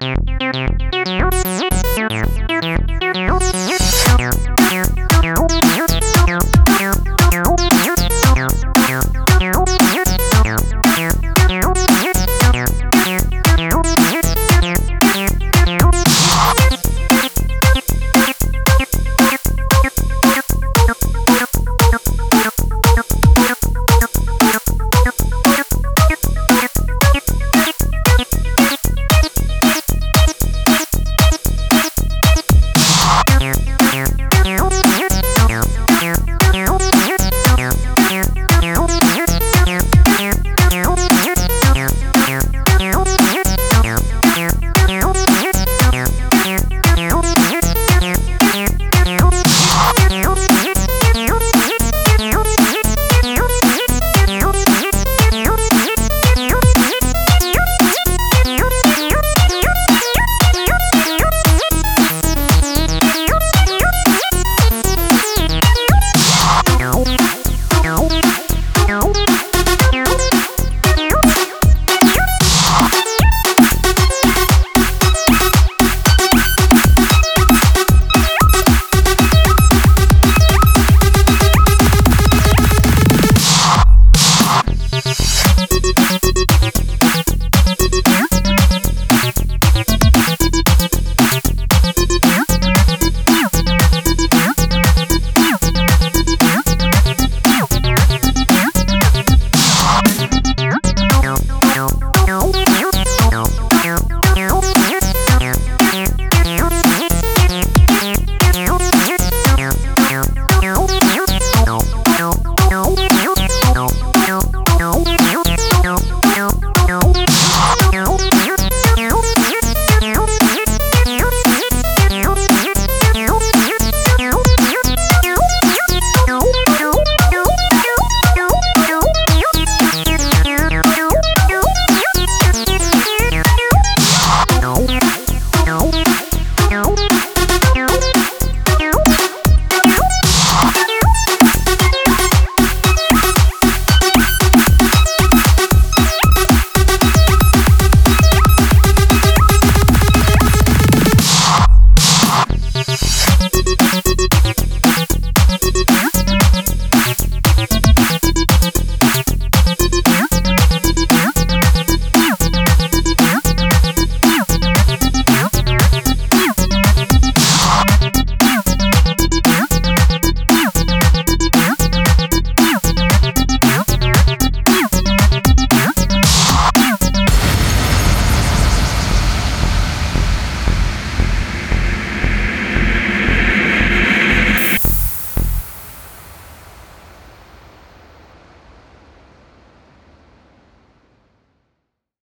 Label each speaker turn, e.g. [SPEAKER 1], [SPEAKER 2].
[SPEAKER 1] Bye.